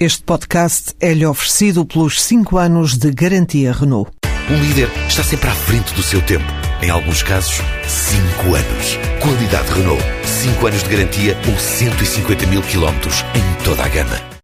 Este podcast é-lhe oferecido pelos 5 anos de garantia Renault. Um líder está sempre à frente do seu tempo. Em alguns casos, 5 anos. Qualidade Renault. 5 anos de garantia ou 150 mil quilómetros em toda a gama.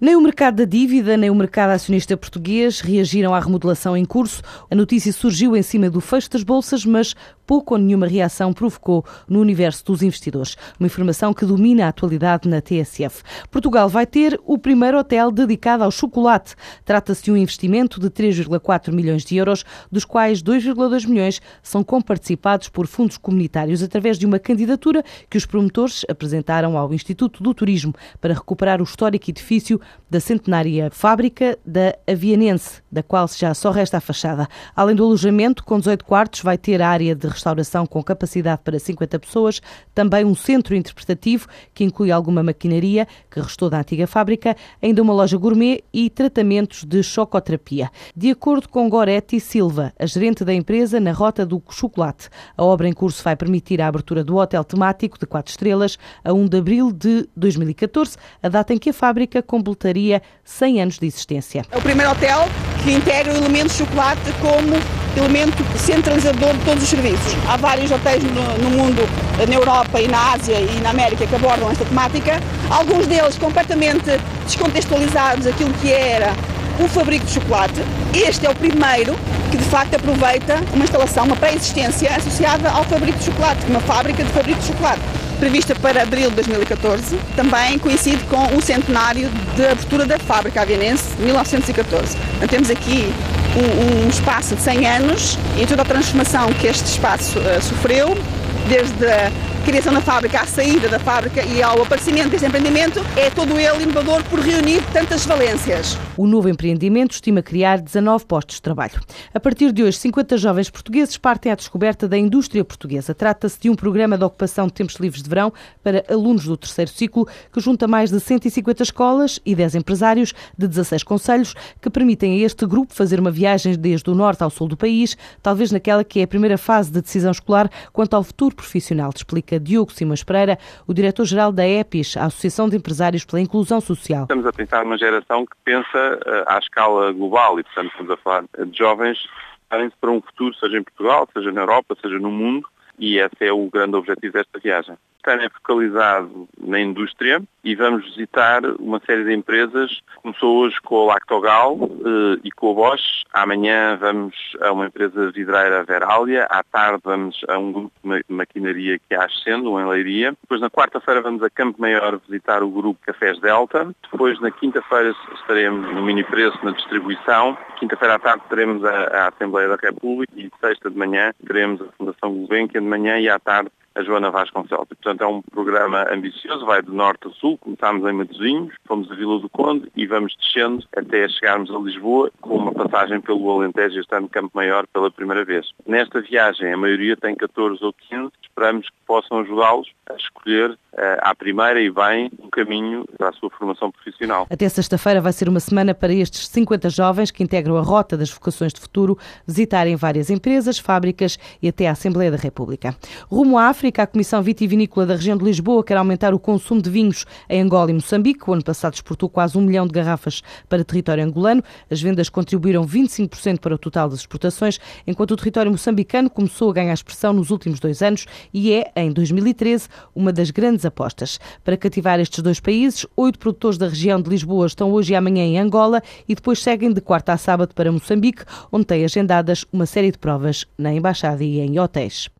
Nem o mercado da dívida, nem o mercado acionista português reagiram à remodelação em curso. A notícia surgiu em cima do fecho das bolsas, mas pouco ou nenhuma reação provocou no universo dos investidores. Uma informação que domina a atualidade na TSF. Portugal vai ter o primeiro hotel dedicado ao chocolate. Trata-se de um investimento de 3,4 milhões de euros, dos quais 2,2 milhões são comparticipados por fundos comunitários através de uma candidatura que os promotores apresentaram ao Instituto do Turismo para recuperar o histórico edifício da centenária fábrica da Avianense, da qual já só resta a fachada. Além do alojamento, com 18 quartos, vai ter a área de restauração com capacidade para 50 pessoas, também um centro interpretativo que inclui alguma maquinaria que restou da antiga fábrica, ainda uma loja gourmet e tratamentos de chocoterapia. De acordo com Goretti Silva, a gerente da empresa na Rota do Chocolate, a obra em curso vai permitir a abertura do hotel temático de 4 estrelas a 1 de abril de 2014, a data em que a fábrica completaria 100 anos de existência. É o primeiro hotel que integra o elemento chocolate como elemento centralizador de todos os serviços. Há vários hotéis no, no, mundo, na Europa e na Ásia e na América que abordam esta temática, alguns deles completamente descontextualizados aquilo que era o fabrico de chocolate. Este é o primeiro que de facto aproveita uma instalação, uma pré-existência associada ao fabrico de chocolate, uma fábrica de fabrico de chocolate prevista para abril de 2014, também coincide com o centenário de abertura da fábrica avianense, 1914. Então, temos aqui um, espaço de 100 anos e toda a transformação que este espaço uh, sofreu, desde a criação da fábrica, à saída da fábrica e ao aparecimento deste empreendimento, é todo ele inovador por reunir tantas valências. O novo empreendimento estima criar 19 postos de trabalho. A partir de hoje, 50 jovens portugueses partem à descoberta da indústria portuguesa. Trata-se de um programa de ocupação de tempos livres de verão para alunos do terceiro ciclo que junta mais de 150 escolas e 10 empresários de 16 conselhos que permitem a este grupo fazer uma viagem desde o norte ao sul do país, talvez naquela que é a primeira fase de decisão escolar quanto ao futuro profissional, explica Diogo Simões Pereira, o diretor-geral da EPIS, a Associação de Empresários pela Inclusão Social. Estamos a pensar numa geração que pensa uh, à escala global e, portanto, estamos a falar de jovens que para um futuro, seja em Portugal, seja na Europa, seja no mundo, e esse é o grande objetivo desta viagem. Estarem focalizado na indústria e vamos visitar uma série de empresas. Começou hoje com a Lactogal eh, e com a Bosch. Amanhã vamos a uma empresa vidreira Veralia. À tarde vamos a um grupo de maquinaria que a Ascendo, em Leiria. Depois na quarta-feira vamos a Campo Maior visitar o grupo Cafés Delta. Depois na quinta-feira estaremos no mini preço na distribuição. Quinta-feira à tarde teremos a, a Assembleia da República e sexta de manhã teremos a Fundação Gulbenkian de manhã e à tarde a Joana Vasconcelos. Portanto, é um programa ambicioso, vai de norte a sul, começámos em Matosinhos, fomos a Vila do Conde e vamos descendo até chegarmos a Lisboa, com uma passagem pelo Alentejo, este ano Campo Maior, pela primeira vez. Nesta viagem, a maioria tem 14 ou 15, esperamos que possam ajudá-los a escolher uh, à primeira e bem um caminho para a sua formação profissional. Até sexta-feira vai ser uma semana para estes 50 jovens que integram a Rota das Vocações de Futuro visitarem várias empresas, fábricas e até a Assembleia da República. Rumo à África, A Comissão Vitivinícola da região de Lisboa quer aumentar o consumo de vinhos em Angola e Moçambique. O ano passado exportou quase um milhão de garrafas para território angolano. As vendas contribuíram 25% para o total das exportações, enquanto o território moçambicano começou a ganhar expressão nos últimos dois anos e é, em 2013, uma das grandes apostas. Para cativar estes dois países, oito produtores da região de Lisboa estão hoje e amanhã em Angola e depois seguem de quarta a sábado para Moçambique, onde têm agendadas uma série de provas na Embaixada e em hotéis.